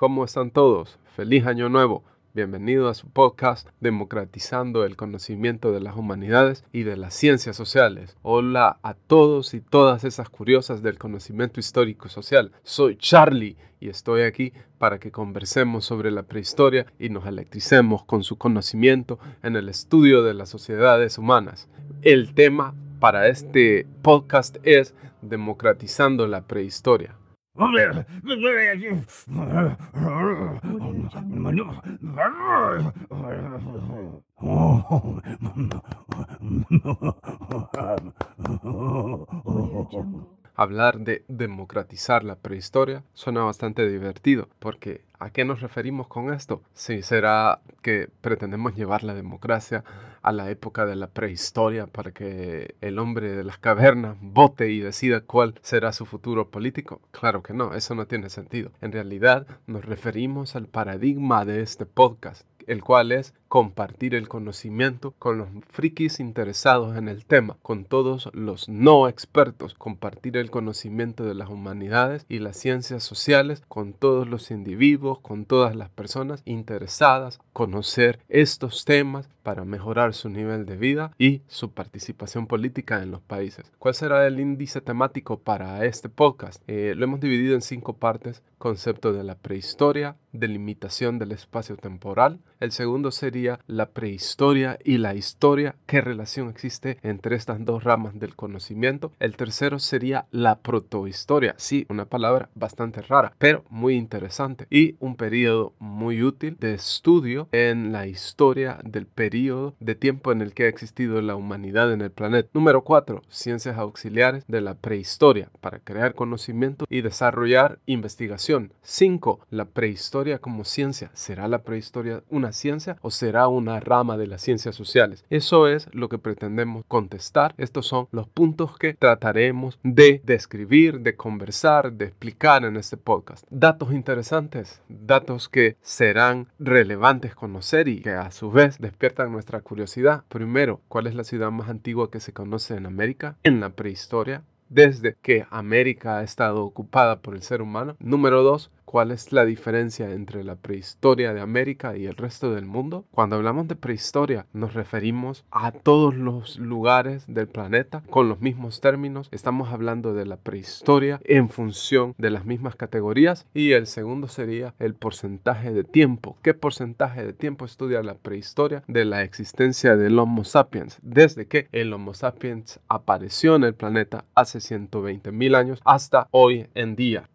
¿cómo están todos? Feliz año nuevo. Bienvenido a su podcast Democratizando el conocimiento de las humanidades y de las ciencias sociales. Hola a todos y todas esas curiosas del conocimiento histórico social. Soy Charlie y estoy aquí para que conversemos sobre la prehistoria y nos electricemos con su conocimiento en el estudio de las sociedades humanas. El tema para este podcast es Democratizando la prehistoria. oh Audio Jungle. Hablar de democratizar la prehistoria suena bastante divertido, porque ¿a qué nos referimos con esto? Si será que pretendemos llevar la democracia a la época de la prehistoria para que el hombre de las cavernas vote y decida cuál será su futuro político? Claro que no, eso no tiene sentido. En realidad nos referimos al paradigma de este podcast, el cual es compartir el conocimiento con los frikis interesados en el tema, con todos los no expertos, compartir el conocimiento de las humanidades y las ciencias sociales con todos los individuos, con todas las personas interesadas, conocer estos temas para mejorar su nivel de vida y su participación política en los países. ¿Cuál será el índice temático para este podcast? Eh, lo hemos dividido en cinco partes. Concepto de la prehistoria, delimitación del espacio temporal. El segundo sería la prehistoria y la historia, qué relación existe entre estas dos ramas del conocimiento. El tercero sería la protohistoria, sí, una palabra bastante rara, pero muy interesante y un periodo muy útil de estudio en la historia del periodo de tiempo en el que ha existido la humanidad en el planeta. Número 4. Ciencias auxiliares de la prehistoria para crear conocimiento y desarrollar investigación. 5. La prehistoria como ciencia. ¿Será la prehistoria una ciencia o será una rama de las ciencias sociales. Eso es lo que pretendemos contestar. Estos son los puntos que trataremos de describir, de conversar, de explicar en este podcast. Datos interesantes, datos que serán relevantes conocer y que a su vez despiertan nuestra curiosidad. Primero, ¿cuál es la ciudad más antigua que se conoce en América en la prehistoria? Desde que América ha estado ocupada por el ser humano. Número dos, cuál es la diferencia entre la prehistoria de América y el resto del mundo. Cuando hablamos de prehistoria nos referimos a todos los lugares del planeta con los mismos términos. Estamos hablando de la prehistoria en función de las mismas categorías y el segundo sería el porcentaje de tiempo. ¿Qué porcentaje de tiempo estudia la prehistoria de la existencia del Homo sapiens? Desde que el Homo sapiens apareció en el planeta hace 120 mil años hasta hoy en día.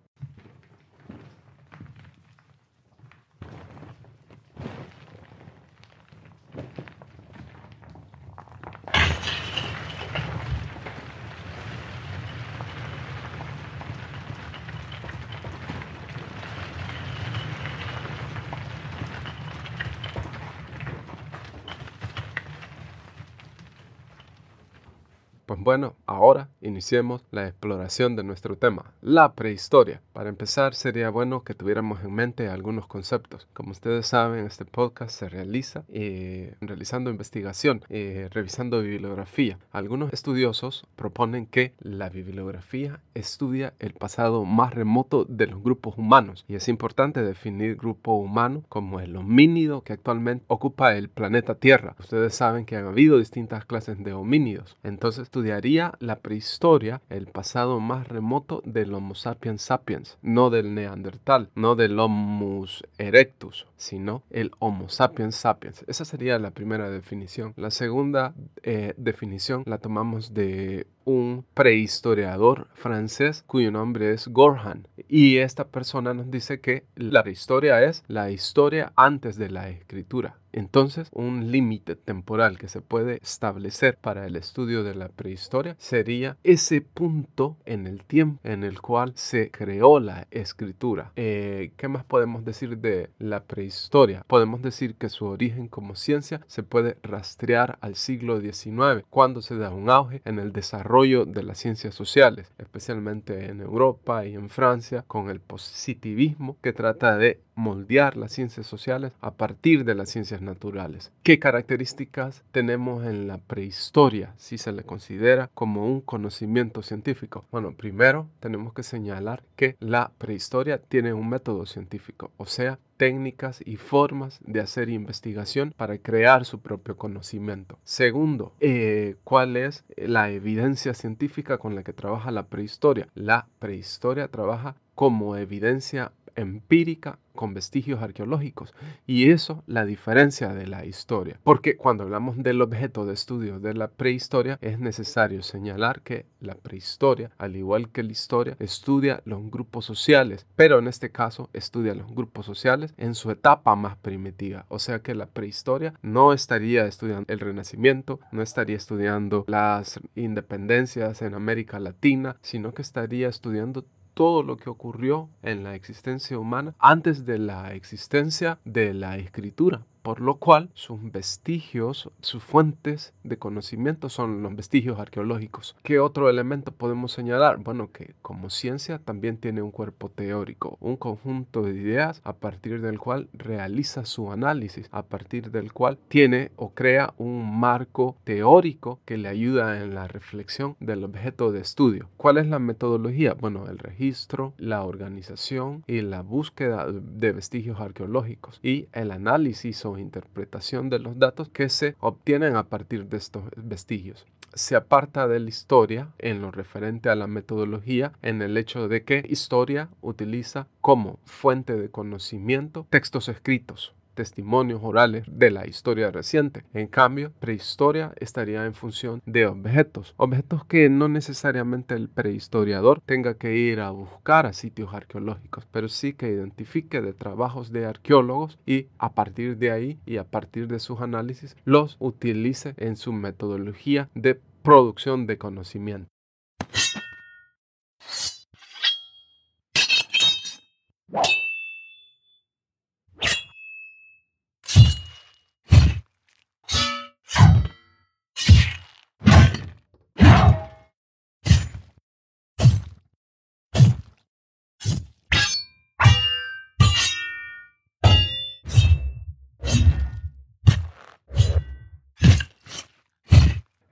Pues bueno, ahora iniciemos la exploración de nuestro tema, la prehistoria. Para empezar, sería bueno que tuviéramos en mente algunos conceptos. Como ustedes saben, este podcast se realiza eh, realizando investigación, eh, revisando bibliografía. Algunos estudiosos proponen que la bibliografía estudia el pasado más remoto de los grupos humanos y es importante definir grupo humano como el homínido que actualmente ocupa el planeta Tierra. Ustedes saben que han habido distintas clases de homínidos. Entonces, estudiaría la prehistoria, el pasado más remoto del Homo sapiens sapiens, no del Neandertal, no del Homo erectus, sino el Homo sapiens sapiens. Esa sería la primera definición. La segunda eh, definición la tomamos de un prehistoriador francés cuyo nombre es Gorhan. Y esta persona nos dice que la prehistoria es la historia antes de la escritura. Entonces, un límite temporal que se puede establecer para el estudio de la prehistoria sería ese punto en el tiempo en el cual se creó la escritura. Eh, ¿Qué más podemos decir de la prehistoria? Podemos decir que su origen como ciencia se puede rastrear al siglo XIX, cuando se da un auge en el desarrollo desarrollo de las ciencias sociales, especialmente en Europa y en Francia, con el positivismo que trata de moldear las ciencias sociales a partir de las ciencias naturales. ¿Qué características tenemos en la prehistoria si se le considera como un conocimiento científico? Bueno, primero tenemos que señalar que la prehistoria tiene un método científico, o sea, técnicas y formas de hacer investigación para crear su propio conocimiento. Segundo, eh, ¿cuál es la evidencia científica con la que trabaja la prehistoria? La prehistoria trabaja como evidencia empírica con vestigios arqueológicos. Y eso la diferencia de la historia. Porque cuando hablamos del objeto de estudio de la prehistoria, es necesario señalar que la prehistoria, al igual que la historia, estudia los grupos sociales, pero en este caso estudia los grupos sociales en su etapa más primitiva. O sea que la prehistoria no estaría estudiando el renacimiento, no estaría estudiando las independencias en América Latina, sino que estaría estudiando todo lo que ocurrió en la existencia humana antes de la existencia de la escritura por lo cual sus vestigios, sus fuentes de conocimiento son los vestigios arqueológicos. ¿Qué otro elemento podemos señalar? Bueno, que como ciencia también tiene un cuerpo teórico, un conjunto de ideas a partir del cual realiza su análisis, a partir del cual tiene o crea un marco teórico que le ayuda en la reflexión del objeto de estudio. ¿Cuál es la metodología? Bueno, el registro, la organización y la búsqueda de vestigios arqueológicos y el análisis o interpretación de los datos que se obtienen a partir de estos vestigios. Se aparta de la historia en lo referente a la metodología en el hecho de que historia utiliza como fuente de conocimiento textos escritos testimonios orales de la historia reciente. En cambio, prehistoria estaría en función de objetos, objetos que no necesariamente el prehistoriador tenga que ir a buscar a sitios arqueológicos, pero sí que identifique de trabajos de arqueólogos y a partir de ahí y a partir de sus análisis los utilice en su metodología de producción de conocimiento.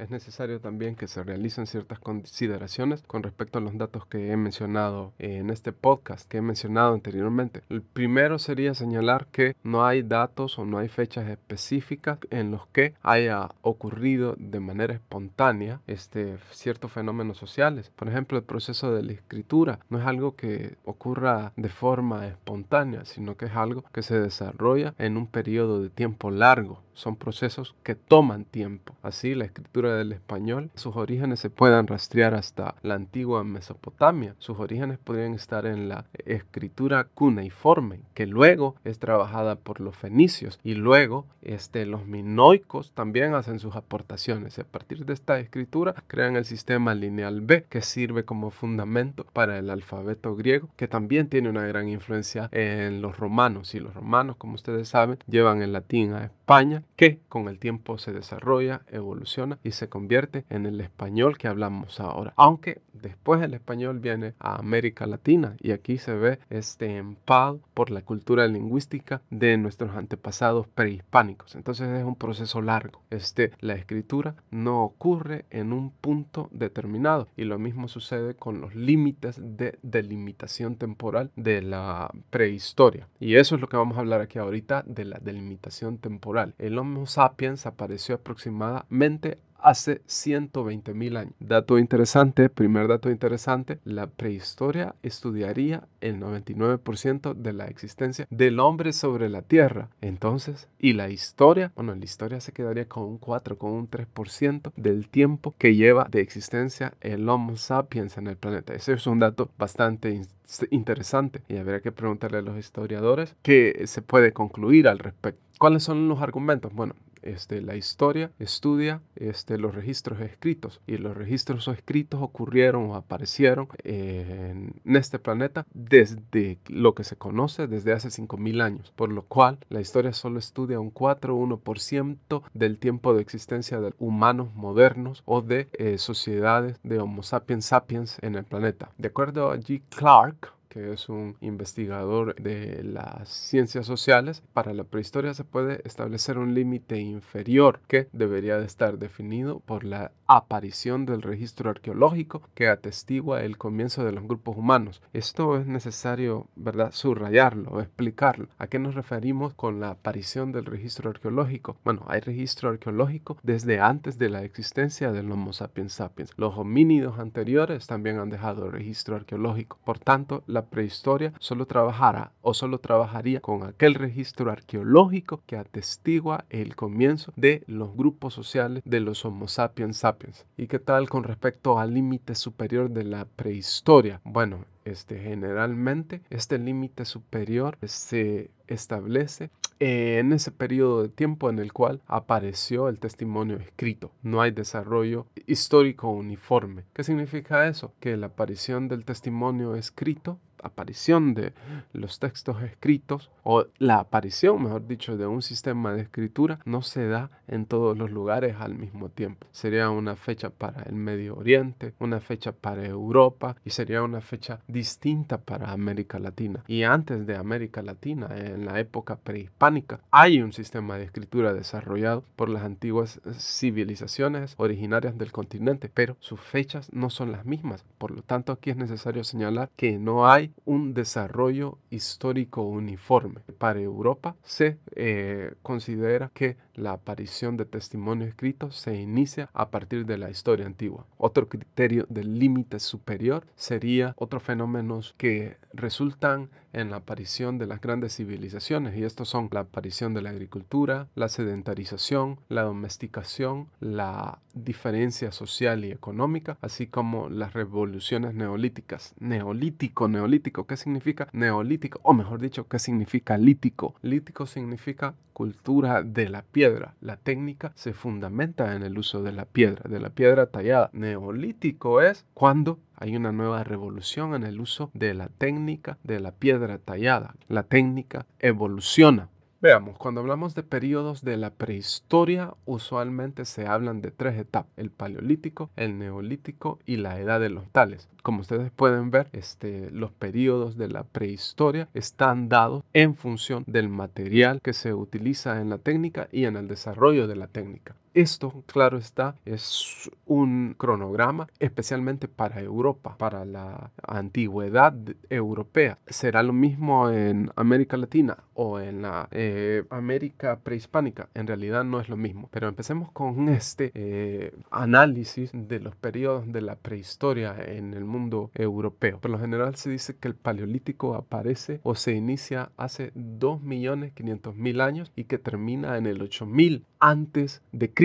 Es necesario también que se realicen ciertas consideraciones con respecto a los datos que he mencionado en este podcast, que he mencionado anteriormente. El primero sería señalar que no hay datos o no hay fechas específicas en los que haya ocurrido de manera espontánea este, ciertos fenómenos sociales. Por ejemplo, el proceso de la escritura no es algo que ocurra de forma espontánea, sino que es algo que se desarrolla en un periodo de tiempo largo son procesos que toman tiempo. Así, la escritura del español, sus orígenes se puedan rastrear hasta la antigua Mesopotamia. Sus orígenes podrían estar en la escritura cuneiforme, que luego es trabajada por los fenicios y luego este, los minoicos también hacen sus aportaciones. A partir de esta escritura crean el sistema lineal B, que sirve como fundamento para el alfabeto griego, que también tiene una gran influencia en los romanos. Y los romanos, como ustedes saben, llevan el latín a España que con el tiempo se desarrolla, evoluciona y se convierte en el español que hablamos ahora. Aunque después el español viene a América Latina y aquí se ve este empado por la cultura lingüística de nuestros antepasados prehispánicos. Entonces es un proceso largo. Este, la escritura no ocurre en un punto determinado y lo mismo sucede con los límites de delimitación temporal de la prehistoria. Y eso es lo que vamos a hablar aquí ahorita de la delimitación temporal. El Homo sapiens apareció aproximadamente hace 120 mil años. Dato interesante, primer dato interesante, la prehistoria estudiaría el 99% de la existencia del hombre sobre la Tierra. Entonces, y la historia, bueno, la historia se quedaría con un 4, con un 3% del tiempo que lleva de existencia el Homo sapiens en el planeta. Ese es un dato bastante interesante y habría que preguntarle a los historiadores qué se puede concluir al respecto. ¿Cuáles son los argumentos? Bueno, este, la historia estudia este, los registros escritos y los registros escritos ocurrieron o aparecieron en este planeta desde lo que se conoce desde hace 5.000 años, por lo cual la historia solo estudia un 4 o 1% del tiempo de existencia de humanos modernos o de eh, sociedades de Homo sapiens sapiens en el planeta. De acuerdo a G. Clark, que es un investigador de las ciencias sociales, para la prehistoria se puede establecer un límite inferior que debería de estar definido por la aparición del registro arqueológico que atestigua el comienzo de los grupos humanos. Esto es necesario, ¿verdad?, subrayarlo, explicarlo. ¿A qué nos referimos con la aparición del registro arqueológico? Bueno, hay registro arqueológico desde antes de la existencia del Homo sapiens sapiens. Los homínidos anteriores también han dejado registro arqueológico. Por tanto, la prehistoria solo trabajará o solo trabajaría con aquel registro arqueológico que atestigua el comienzo de los grupos sociales de los Homo sapiens sapiens. ¿Y qué tal con respecto al límite superior de la prehistoria? Bueno, este, generalmente este límite superior se establece en ese periodo de tiempo en el cual apareció el testimonio escrito. No hay desarrollo histórico uniforme. ¿Qué significa eso? Que la aparición del testimonio escrito aparición de los textos escritos o la aparición, mejor dicho, de un sistema de escritura no se da en todos los lugares al mismo tiempo. Sería una fecha para el Medio Oriente, una fecha para Europa y sería una fecha distinta para América Latina. Y antes de América Latina, en la época prehispánica, hay un sistema de escritura desarrollado por las antiguas civilizaciones originarias del continente, pero sus fechas no son las mismas. Por lo tanto, aquí es necesario señalar que no hay un desarrollo histórico uniforme. Para Europa se eh, considera que la aparición de testimonio escrito se inicia a partir de la historia antigua. Otro criterio del límite superior sería otros fenómenos que resultan en la aparición de las grandes civilizaciones y estos son la aparición de la agricultura, la sedentarización, la domesticación, la diferencia social y económica, así como las revoluciones neolíticas. Neolítico, neolítico, ¿qué significa neolítico? O mejor dicho, ¿qué significa lítico? Lítico significa cultura de la piedra. La técnica se fundamenta en el uso de la piedra, de la piedra tallada. Neolítico es cuando hay una nueva revolución en el uso de la técnica de la piedra tallada. La técnica evoluciona. Veamos, cuando hablamos de periodos de la prehistoria, usualmente se hablan de tres etapas, el paleolítico, el neolítico y la edad de los tales. Como ustedes pueden ver, este, los periodos de la prehistoria están dados en función del material que se utiliza en la técnica y en el desarrollo de la técnica. Esto, claro está, es un cronograma especialmente para Europa, para la antigüedad europea. ¿Será lo mismo en América Latina o en la eh, América prehispánica? En realidad no es lo mismo. Pero empecemos con este eh, análisis de los periodos de la prehistoria en el mundo europeo. Por lo general se dice que el paleolítico aparece o se inicia hace 2.500.000 años y que termina en el 8.000 antes de Cristo.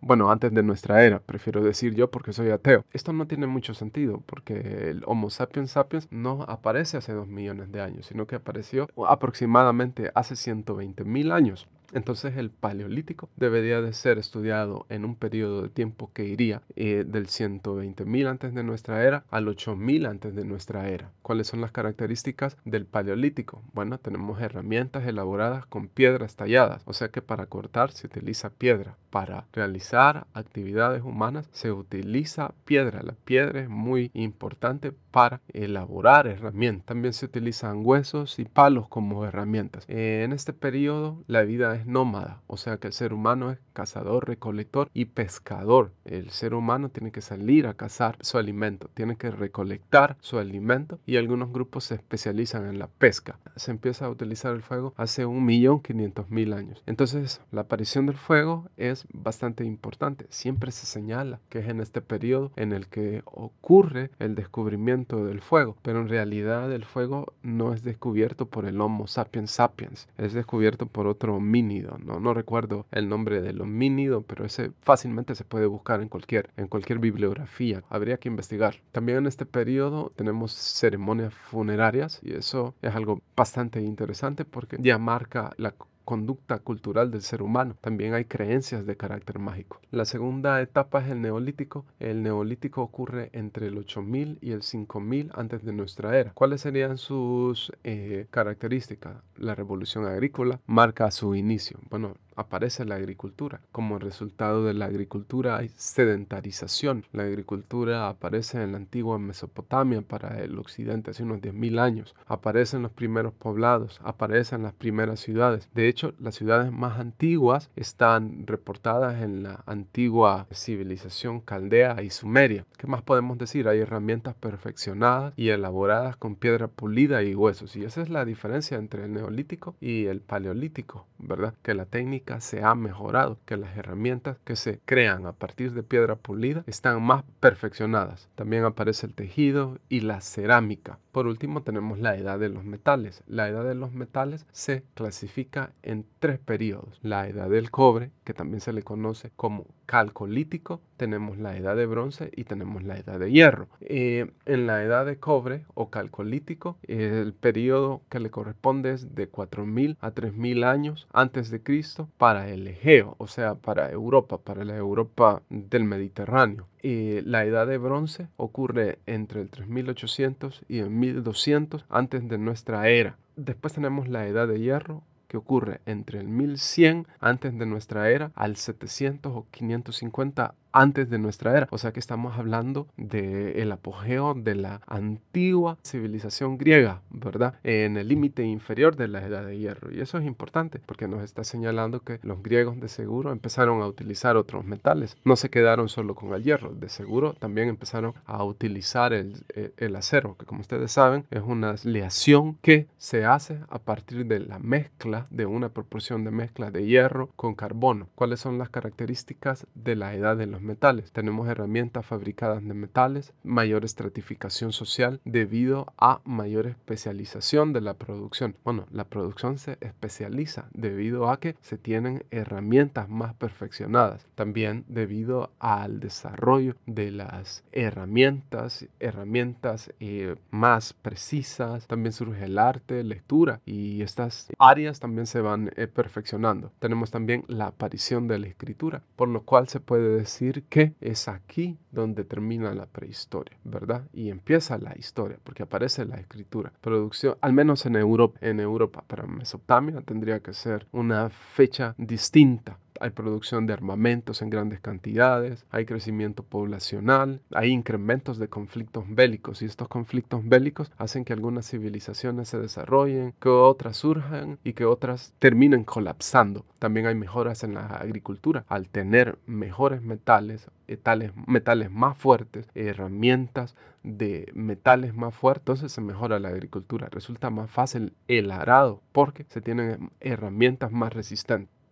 Bueno, antes de nuestra era, prefiero decir yo porque soy ateo. Esto no tiene mucho sentido porque el Homo sapiens sapiens no aparece hace dos millones de años, sino que apareció aproximadamente hace 120 mil años. Entonces el paleolítico debería de ser estudiado en un periodo de tiempo que iría eh, del 120.000 antes de nuestra era al 8.000 antes de nuestra era. ¿Cuáles son las características del paleolítico? Bueno, tenemos herramientas elaboradas con piedras talladas, o sea que para cortar se utiliza piedra. Para realizar actividades humanas se utiliza piedra. La piedra es muy importante para elaborar herramientas. También se utilizan huesos y palos como herramientas. En este periodo la vida es nómada, o sea que el ser humano es cazador, recolector y pescador. El ser humano tiene que salir a cazar su alimento, tiene que recolectar su alimento y algunos grupos se especializan en la pesca. Se empieza a utilizar el fuego hace un millón quinientos mil años. Entonces la aparición del fuego es bastante importante. Siempre se señala que es en este periodo en el que ocurre el descubrimiento del fuego, pero en realidad el fuego no es descubierto por el Homo sapiens sapiens, es descubierto por otro mini no, no recuerdo el nombre del homínido, pero ese fácilmente se puede buscar en cualquier, en cualquier bibliografía. Habría que investigar. También en este periodo tenemos ceremonias funerarias y eso es algo bastante interesante porque ya marca la conducta cultural del ser humano. También hay creencias de carácter mágico. La segunda etapa es el neolítico. El neolítico ocurre entre el 8000 y el 5000 antes de nuestra era. ¿Cuáles serían sus eh, características? La revolución agrícola marca su inicio. Bueno, aparece la agricultura. Como resultado de la agricultura hay sedentarización. La agricultura aparece en la antigua Mesopotamia para el occidente hace unos 10.000 años. Aparecen los primeros poblados, aparecen las primeras ciudades. De hecho, las ciudades más antiguas están reportadas en la antigua civilización caldea y sumeria. ¿Qué más podemos decir? Hay herramientas perfeccionadas y elaboradas con piedra pulida y huesos. Y esa es la diferencia entre el neolítico y el paleolítico, ¿verdad? Que la técnica se ha mejorado, que las herramientas que se crean a partir de piedra pulida están más perfeccionadas. También aparece el tejido y la cerámica. Por último tenemos la edad de los metales. La edad de los metales se clasifica en tres periodos. La edad del cobre, que también se le conoce como calcolítico, tenemos la edad de bronce y tenemos la edad de hierro. Eh, en la edad de cobre o calcolítico, el periodo que le corresponde es de 4.000 a 3.000 años antes de Cristo para el Egeo, o sea, para Europa, para la Europa del Mediterráneo. Y la edad de bronce ocurre entre el 3800 y el 1200 antes de nuestra era. Después tenemos la edad de hierro que ocurre entre el 1100 antes de nuestra era al 700 o 550 antes de nuestra era. O sea que estamos hablando del el apogeo de la antigua civilización griega, ¿verdad? En el límite inferior de la edad de hierro. Y eso es importante porque nos está señalando que los griegos de seguro empezaron a utilizar otros metales. No se quedaron solo con el hierro. De seguro también empezaron a utilizar el, eh, el acero, que como ustedes saben es una aleación que se hace a partir de la mezcla de una proporción de mezcla de hierro con carbono. ¿Cuáles son las características de la edad de los metales. Tenemos herramientas fabricadas de metales, mayor estratificación social debido a mayor especialización de la producción. Bueno, la producción se especializa debido a que se tienen herramientas más perfeccionadas. También debido al desarrollo de las herramientas, herramientas eh, más precisas. También surge el arte, lectura y estas áreas también se van eh, perfeccionando. Tenemos también la aparición de la escritura, por lo cual se puede que es aquí donde termina la prehistoria, ¿verdad? Y empieza la historia, porque aparece la escritura. Producción, al menos en Europa, en Europa, para Mesopotamia tendría que ser una fecha distinta hay producción de armamentos en grandes cantidades, hay crecimiento poblacional, hay incrementos de conflictos bélicos y estos conflictos bélicos hacen que algunas civilizaciones se desarrollen, que otras surjan y que otras terminen colapsando. También hay mejoras en la agricultura al tener mejores metales, metales, metales más fuertes, herramientas de metales más fuertes, entonces se mejora la agricultura. Resulta más fácil el arado porque se tienen herramientas más resistentes.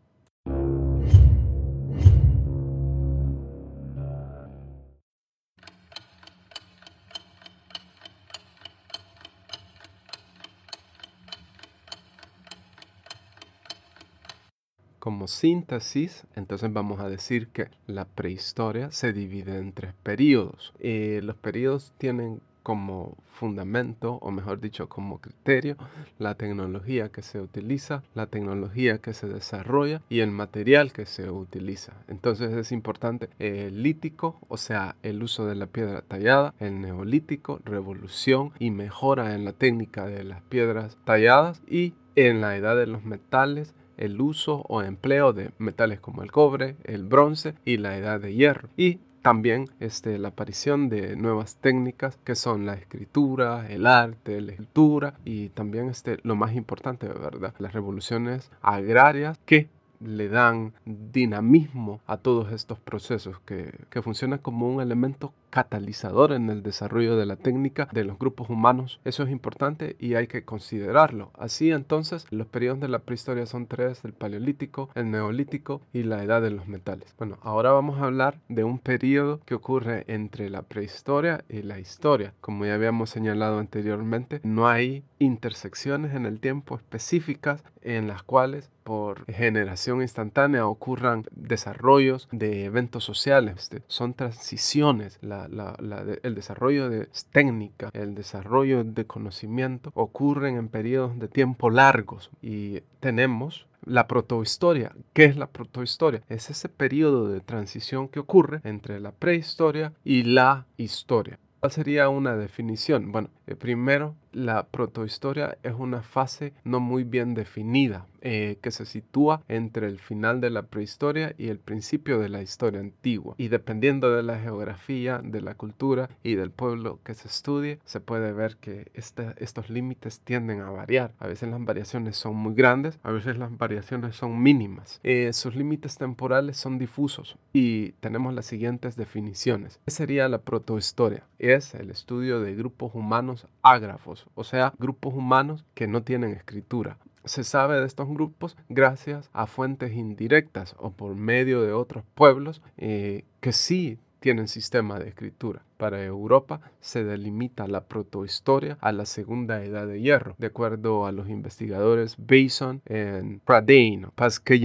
Como síntesis, entonces vamos a decir que la prehistoria se divide en tres periodos. Eh, los periodos tienen como fundamento, o mejor dicho, como criterio, la tecnología que se utiliza, la tecnología que se desarrolla y el material que se utiliza. Entonces es importante el lítico, o sea, el uso de la piedra tallada, el neolítico, revolución y mejora en la técnica de las piedras talladas y en la edad de los metales el uso o empleo de metales como el cobre, el bronce y la edad de hierro. Y también este, la aparición de nuevas técnicas que son la escritura, el arte, la escultura y también este, lo más importante, ¿verdad? Las revoluciones agrarias que le dan dinamismo a todos estos procesos que, que funcionan como un elemento catalizador en el desarrollo de la técnica de los grupos humanos. Eso es importante y hay que considerarlo. Así entonces, los periodos de la prehistoria son tres, el paleolítico, el neolítico y la edad de los metales. Bueno, ahora vamos a hablar de un periodo que ocurre entre la prehistoria y la historia. Como ya habíamos señalado anteriormente, no hay intersecciones en el tiempo específicas en las cuales por generación instantánea ocurran desarrollos de eventos sociales. Este, son transiciones. El desarrollo de técnica, el desarrollo de conocimiento ocurren en periodos de tiempo largos y tenemos la protohistoria. ¿Qué es la protohistoria? Es ese periodo de transición que ocurre entre la prehistoria y la historia. ¿Cuál sería una definición? Bueno, eh, primero, la protohistoria es una fase no muy bien definida eh, que se sitúa entre el final de la prehistoria y el principio de la historia antigua. Y dependiendo de la geografía, de la cultura y del pueblo que se estudie, se puede ver que estos límites tienden a variar. A veces las variaciones son muy grandes, a veces las variaciones son mínimas. Eh, sus límites temporales son difusos y tenemos las siguientes definiciones. ¿Qué sería la protohistoria? Es el estudio de grupos humanos ágrafos, o sea, grupos humanos que no tienen escritura se sabe de estos grupos gracias a fuentes indirectas o por medio de otros pueblos eh, que sí tienen sistema de escritura. Para Europa se delimita la protohistoria a la segunda edad de hierro, de acuerdo a los investigadores Bason y Pradine, parce que.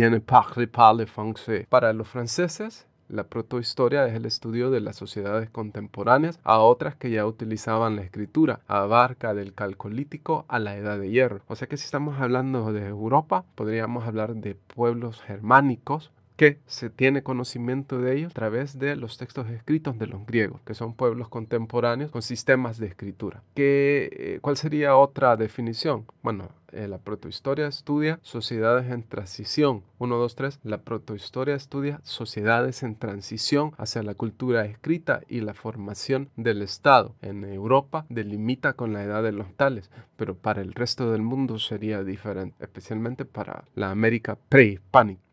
Para los franceses, la protohistoria es el estudio de las sociedades contemporáneas a otras que ya utilizaban la escritura. Abarca del calcolítico a la edad de hierro. O sea que si estamos hablando de Europa, podríamos hablar de pueblos germánicos que se tiene conocimiento de ellos a través de los textos escritos de los griegos, que son pueblos contemporáneos con sistemas de escritura. ¿Qué, eh, ¿Cuál sería otra definición? Bueno, eh, la protohistoria estudia sociedades en transición. 1, 2, 3. La protohistoria estudia sociedades en transición hacia la cultura escrita y la formación del Estado. En Europa delimita con la edad de los tales, pero para el resto del mundo sería diferente, especialmente para la América prehispánica.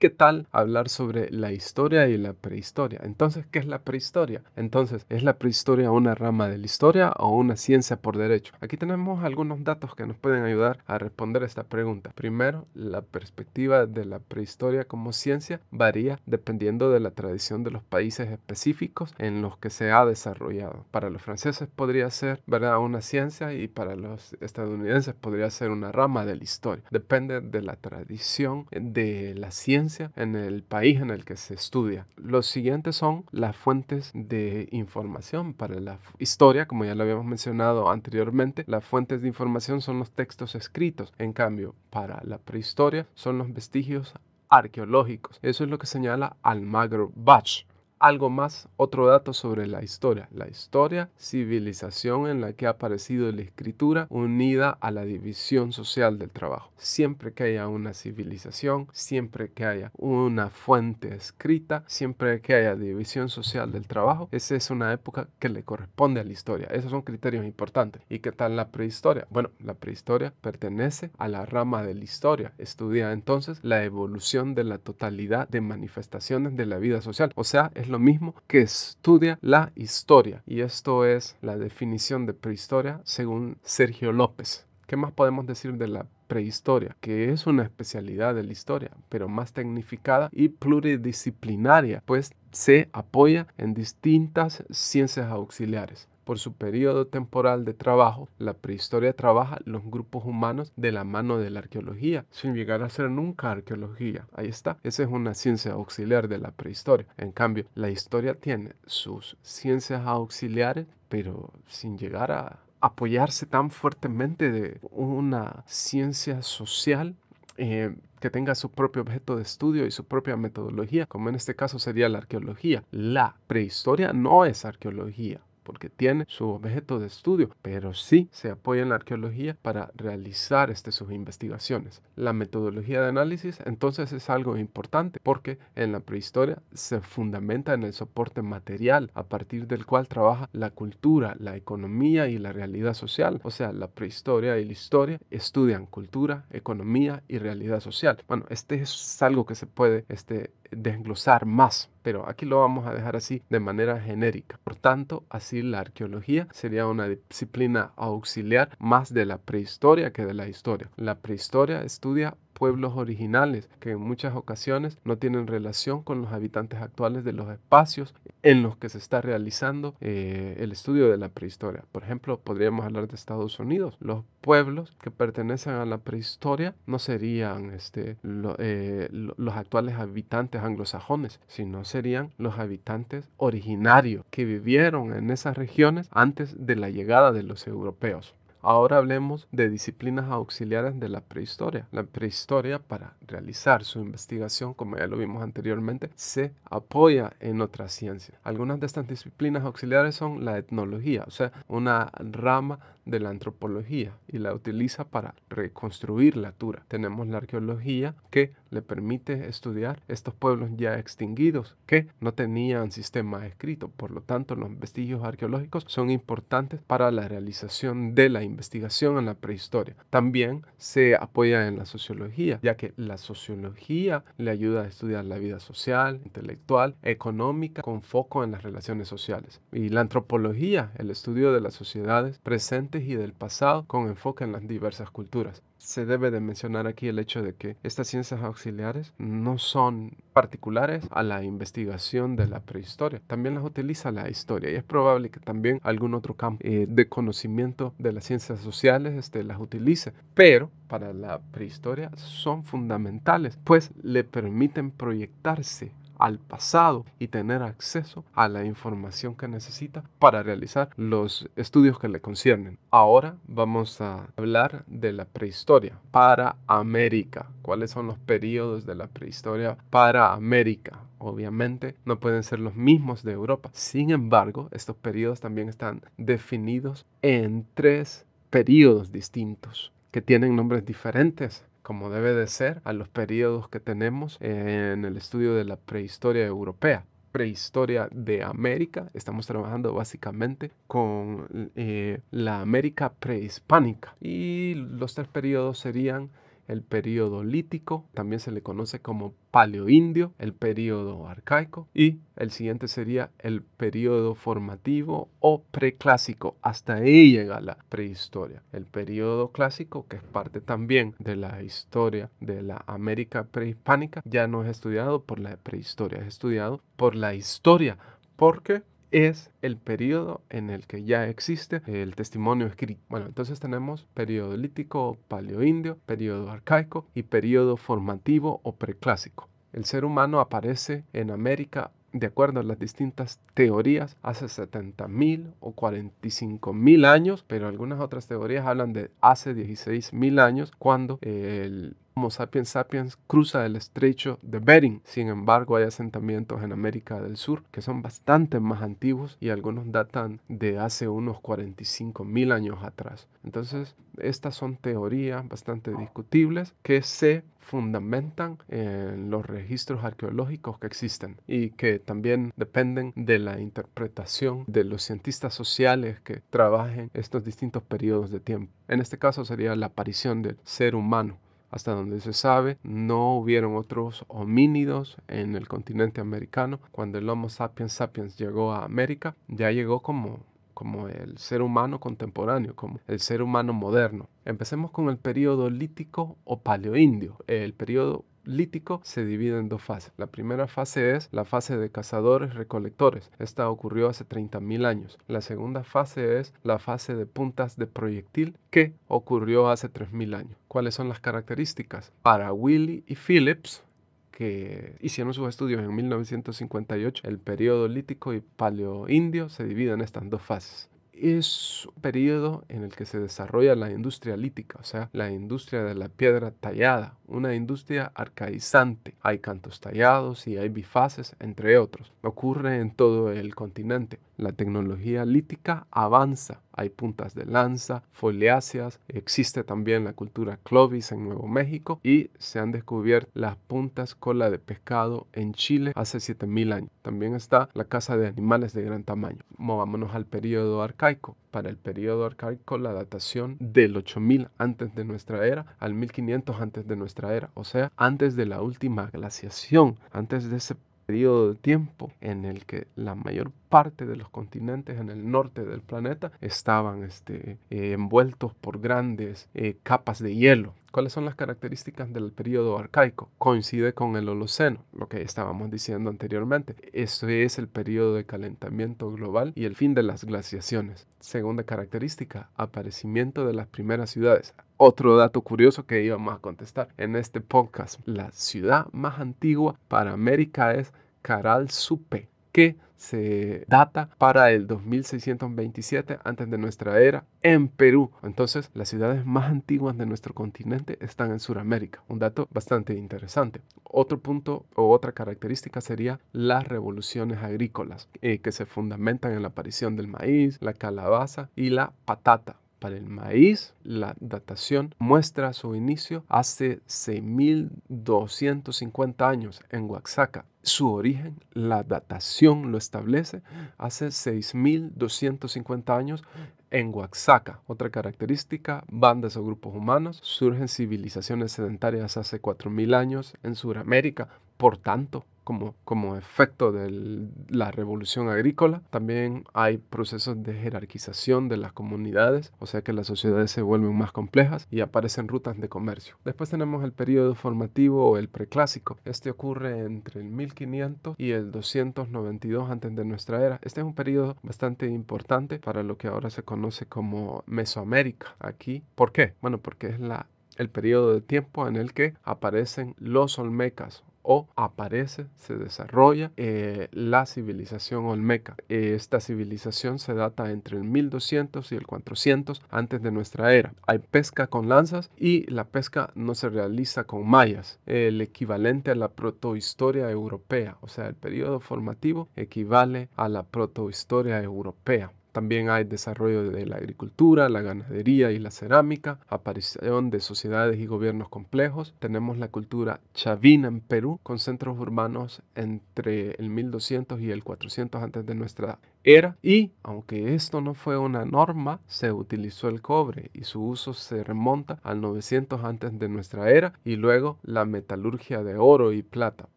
¿Qué tal hablar sobre la historia y la prehistoria? Entonces, ¿qué es la prehistoria? Entonces, ¿es la prehistoria una rama de la historia o una ciencia por derecho? Aquí tenemos algunos datos que nos pueden ayudar a responder esta pregunta. Primero, la perspectiva de la prehistoria como ciencia varía dependiendo de la tradición de los países específicos en los que se ha desarrollado. Para los franceses podría ser ¿verdad? una ciencia y para los estadounidenses podría ser una rama de la historia. Depende de la tradición de la ciencia en el país en el que se estudia. Los siguientes son las fuentes de información para la historia, como ya lo habíamos mencionado anteriormente. Las fuentes de información son los textos escritos. En cambio, para la prehistoria son los vestigios arqueológicos. Eso es lo que señala Almagro Bach algo más, otro dato sobre la historia. La historia, civilización en la que ha aparecido la escritura unida a la división social del trabajo. Siempre que haya una civilización, siempre que haya una fuente escrita, siempre que haya división social del trabajo, esa es una época que le corresponde a la historia. Esos son criterios importantes. ¿Y qué tal la prehistoria? Bueno, la prehistoria pertenece a la rama de la historia. Estudia entonces la evolución de la totalidad de manifestaciones de la vida social. O sea, es lo mismo que estudia la historia. Y esto es la definición de prehistoria según Sergio López. ¿Qué más podemos decir de la prehistoria? Que es una especialidad de la historia, pero más tecnificada y pluridisciplinaria, pues se apoya en distintas ciencias auxiliares. Por su periodo temporal de trabajo, la prehistoria trabaja los grupos humanos de la mano de la arqueología, sin llegar a ser nunca arqueología. Ahí está. Esa es una ciencia auxiliar de la prehistoria. En cambio, la historia tiene sus ciencias auxiliares, pero sin llegar a apoyarse tan fuertemente de una ciencia social eh, que tenga su propio objeto de estudio y su propia metodología, como en este caso sería la arqueología. La prehistoria no es arqueología porque tiene su objeto de estudio, pero sí se apoya en la arqueología para realizar este, sus investigaciones. La metodología de análisis entonces es algo importante porque en la prehistoria se fundamenta en el soporte material a partir del cual trabaja la cultura, la economía y la realidad social. O sea, la prehistoria y la historia estudian cultura, economía y realidad social. Bueno, este es algo que se puede este, desglosar más, pero aquí lo vamos a dejar así de manera genérica. Por tanto, así la arqueología sería una disciplina auxiliar más de la prehistoria que de la historia. La prehistoria estudia pueblos originales que en muchas ocasiones no tienen relación con los habitantes actuales de los espacios en los que se está realizando eh, el estudio de la prehistoria. Por ejemplo, podríamos hablar de Estados Unidos. Los pueblos que pertenecen a la prehistoria no serían este, eh, los actuales habitantes anglosajones, sino serían los habitantes originarios que vivieron en esas regiones antes de la llegada de los europeos. Ahora hablemos de disciplinas auxiliares de la prehistoria. La prehistoria, para realizar su investigación, como ya lo vimos anteriormente, se apoya en otras ciencias. Algunas de estas disciplinas auxiliares son la etnología, o sea, una rama de la antropología y la utiliza para reconstruir la cultura. Tenemos la arqueología que le permite estudiar estos pueblos ya extinguidos que no tenían sistema escrito. Por lo tanto, los vestigios arqueológicos son importantes para la realización de la investigación en la prehistoria. También se apoya en la sociología, ya que la sociología le ayuda a estudiar la vida social, intelectual, económica, con foco en las relaciones sociales. Y la antropología, el estudio de las sociedades presentes y del pasado, con enfoque en las diversas culturas. Se debe de mencionar aquí el hecho de que estas ciencias auxiliares no son particulares a la investigación de la prehistoria. También las utiliza la historia y es probable que también algún otro campo eh, de conocimiento de las ciencias sociales este, las utilice. Pero para la prehistoria son fundamentales, pues le permiten proyectarse al pasado y tener acceso a la información que necesita para realizar los estudios que le conciernen. Ahora vamos a hablar de la prehistoria para América. ¿Cuáles son los periodos de la prehistoria para América? Obviamente no pueden ser los mismos de Europa. Sin embargo, estos periodos también están definidos en tres periodos distintos que tienen nombres diferentes como debe de ser, a los periodos que tenemos en el estudio de la prehistoria europea prehistoria de América. Estamos trabajando básicamente con eh, la América prehispánica. Y los tres periodos serían el periodo lítico, también se le conoce como paleoindio, el periodo arcaico y el siguiente sería el periodo formativo o preclásico. Hasta ahí llega la prehistoria. El periodo clásico, que es parte también de la historia de la América prehispánica, ya no es estudiado por la prehistoria, es estudiado por la historia. porque es el periodo en el que ya existe el testimonio escrito. Bueno, entonces tenemos periodo lítico, paleoindio, periodo arcaico y periodo formativo o preclásico. El ser humano aparece en América de acuerdo a las distintas teorías, hace 70.000 o 45.000 años, pero algunas otras teorías hablan de hace 16.000 años, cuando el Homo sapiens sapiens cruza el estrecho de Bering. Sin embargo, hay asentamientos en América del Sur que son bastante más antiguos y algunos datan de hace unos 45 mil años atrás. Entonces, estas son teorías bastante discutibles que se fundamentan en los registros arqueológicos que existen y que también dependen de la interpretación de los cientistas sociales que trabajen estos distintos periodos de tiempo. En este caso sería la aparición del ser humano hasta donde se sabe, no hubieron otros homínidos en el continente americano. Cuando el Homo sapiens sapiens llegó a América, ya llegó como, como el ser humano contemporáneo, como el ser humano moderno. Empecemos con el periodo lítico o paleoindio. El periodo lítico se divide en dos fases. La primera fase es la fase de cazadores-recolectores. Esta ocurrió hace 30.000 años. La segunda fase es la fase de puntas de proyectil que ocurrió hace 3.000 años. ¿Cuáles son las características? Para Willy y Phillips, que hicieron sus estudios en 1958, el periodo lítico y paleoindio se dividen en estas dos fases es un periodo en el que se desarrolla la industria lítica, o sea, la industria de la piedra tallada, una industria arcaizante. Hay cantos tallados y hay bifaces, entre otros. Ocurre en todo el continente. La tecnología lítica avanza. Hay puntas de lanza, foliáceas, existe también la cultura Clovis en Nuevo México y se han descubierto las puntas cola de pescado en Chile hace 7000 años. También está la caza de animales de gran tamaño. Movámonos al periodo arcaico. Para el periodo arcaico, la datación del 8000 antes de nuestra era al 1500 antes de nuestra era, o sea, antes de la última glaciación, antes de ese periodo de tiempo en el que la mayor parte de los continentes en el norte del planeta estaban este, eh, envueltos por grandes eh, capas de hielo. ¿Cuáles son las características del periodo arcaico? Coincide con el Holoceno, lo que estábamos diciendo anteriormente. Eso es el periodo de calentamiento global y el fin de las glaciaciones. Segunda característica, aparecimiento de las primeras ciudades. Otro dato curioso que íbamos a contestar en este podcast. La ciudad más antigua para América es Caral Supe. que se data para el 2627 antes de nuestra era en Perú. Entonces, las ciudades más antiguas de nuestro continente están en Sudamérica. Un dato bastante interesante. Otro punto o otra característica sería las revoluciones agrícolas eh, que se fundamentan en la aparición del maíz, la calabaza y la patata. Para el maíz, la datación muestra su inicio hace 6.250 años en Oaxaca. Su origen, la datación lo establece hace 6.250 años en Oaxaca. Otra característica, bandas o grupos humanos. Surgen civilizaciones sedentarias hace 4.000 años en Sudamérica. Por tanto, como, como efecto de la revolución agrícola. También hay procesos de jerarquización de las comunidades, o sea que las sociedades se vuelven más complejas y aparecen rutas de comercio. Después tenemos el periodo formativo o el preclásico. Este ocurre entre el 1500 y el 292 antes de nuestra era. Este es un periodo bastante importante para lo que ahora se conoce como Mesoamérica. Aquí, ¿por qué? Bueno, porque es la el periodo de tiempo en el que aparecen los olmecas o aparece, se desarrolla eh, la civilización olmeca. Esta civilización se data entre el 1200 y el 400 antes de nuestra era. Hay pesca con lanzas y la pesca no se realiza con mayas, el equivalente a la protohistoria europea, o sea, el periodo formativo equivale a la protohistoria europea. También hay desarrollo de la agricultura, la ganadería y la cerámica, aparición de sociedades y gobiernos complejos. Tenemos la cultura chavina en Perú, con centros urbanos entre el 1200 y el 400 antes de nuestra era. Y aunque esto no fue una norma, se utilizó el cobre y su uso se remonta al 900 antes de nuestra era y luego la metalurgia de oro y plata.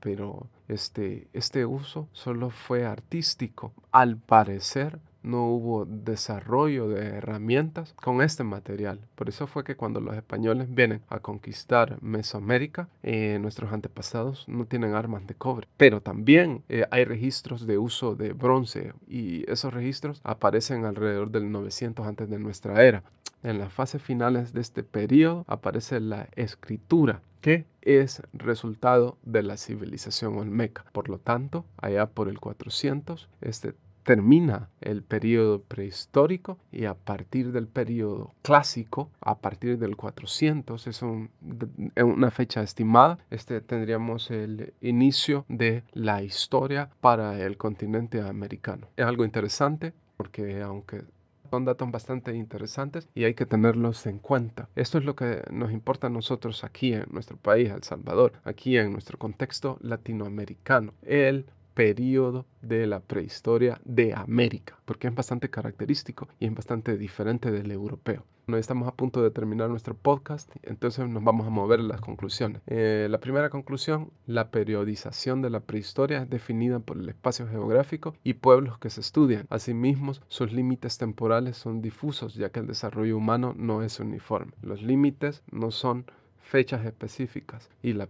Pero este, este uso solo fue artístico. Al parecer, no hubo desarrollo de herramientas con este material. Por eso fue que cuando los españoles vienen a conquistar Mesoamérica, eh, nuestros antepasados no tienen armas de cobre. Pero también eh, hay registros de uso de bronce y esos registros aparecen alrededor del 900 antes de nuestra era. En las fases finales de este periodo aparece la escritura que es resultado de la civilización olmeca. Por lo tanto, allá por el 400, este termina el periodo prehistórico y a partir del periodo clásico, a partir del 400, es una fecha estimada, este, tendríamos el inicio de la historia para el continente americano. Es algo interesante porque aunque son datos bastante interesantes y hay que tenerlos en cuenta. Esto es lo que nos importa a nosotros aquí en nuestro país, El Salvador, aquí en nuestro contexto latinoamericano. El periodo de la prehistoria de América, porque es bastante característico y es bastante diferente del europeo. Bueno, estamos a punto de terminar nuestro podcast, entonces nos vamos a mover las conclusiones. Eh, la primera conclusión, la periodización de la prehistoria es definida por el espacio geográfico y pueblos que se estudian. Asimismo, sus límites temporales son difusos, ya que el desarrollo humano no es uniforme. Los límites no son fechas específicas y la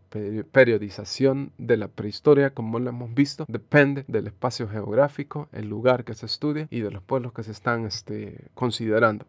periodización de la prehistoria, como lo hemos visto, depende del espacio geográfico, el lugar que se estudia y de los pueblos que se están este, considerando.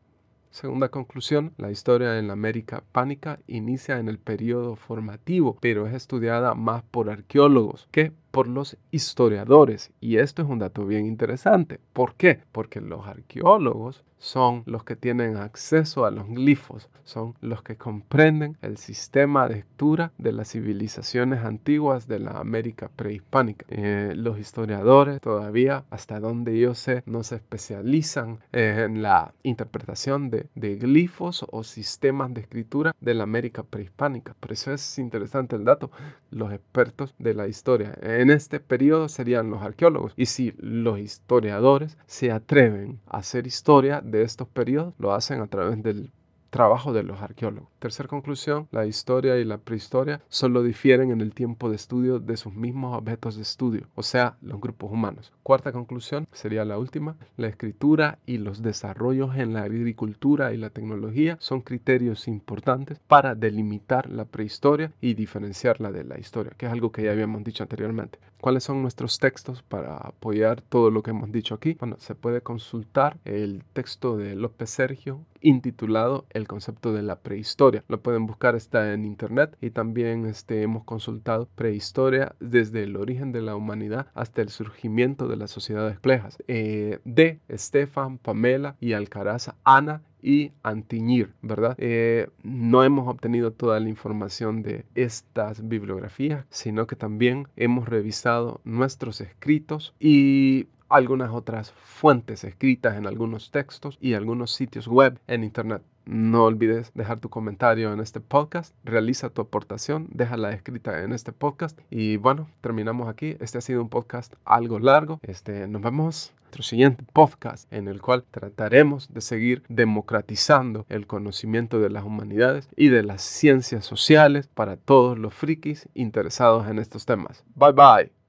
Segunda conclusión, la historia en la América pánica inicia en el periodo formativo, pero es estudiada más por arqueólogos que por los historiadores. Y esto es un dato bien interesante. ¿Por qué? Porque los arqueólogos son los que tienen acceso a los glifos, son los que comprenden el sistema de lectura de las civilizaciones antiguas de la América prehispánica. Eh, los historiadores todavía, hasta donde yo sé, no se especializan en la interpretación de, de glifos o sistemas de escritura de la América prehispánica. Por eso es interesante el dato. Los expertos de la historia en este periodo serían los arqueólogos. Y si los historiadores se atreven a hacer historia de estos periodos, lo hacen a través del trabajo de los arqueólogos. Tercer conclusión, la historia y la prehistoria solo difieren en el tiempo de estudio de sus mismos objetos de estudio, o sea, los grupos humanos. Cuarta conclusión, sería la última, la escritura y los desarrollos en la agricultura y la tecnología son criterios importantes para delimitar la prehistoria y diferenciarla de la historia, que es algo que ya habíamos dicho anteriormente. ¿Cuáles son nuestros textos para apoyar todo lo que hemos dicho aquí? Bueno, se puede consultar el texto de López Sergio intitulado El concepto de la prehistoria. Lo pueden buscar, está en internet y también este, hemos consultado prehistoria desde el origen de la humanidad hasta el surgimiento de las sociedades complejas eh, de Estefan, Pamela y Alcaraza, Ana y Antiñir, ¿verdad? Eh, no hemos obtenido toda la información de estas bibliografías, sino que también hemos revisado nuestros escritos y algunas otras fuentes escritas en algunos textos y algunos sitios web en Internet. No olvides dejar tu comentario en este podcast, realiza tu aportación, déjala escrita en este podcast y bueno, terminamos aquí. Este ha sido un podcast algo largo. Este, nos vemos en nuestro siguiente podcast en el cual trataremos de seguir democratizando el conocimiento de las humanidades y de las ciencias sociales para todos los frikis interesados en estos temas. Bye bye.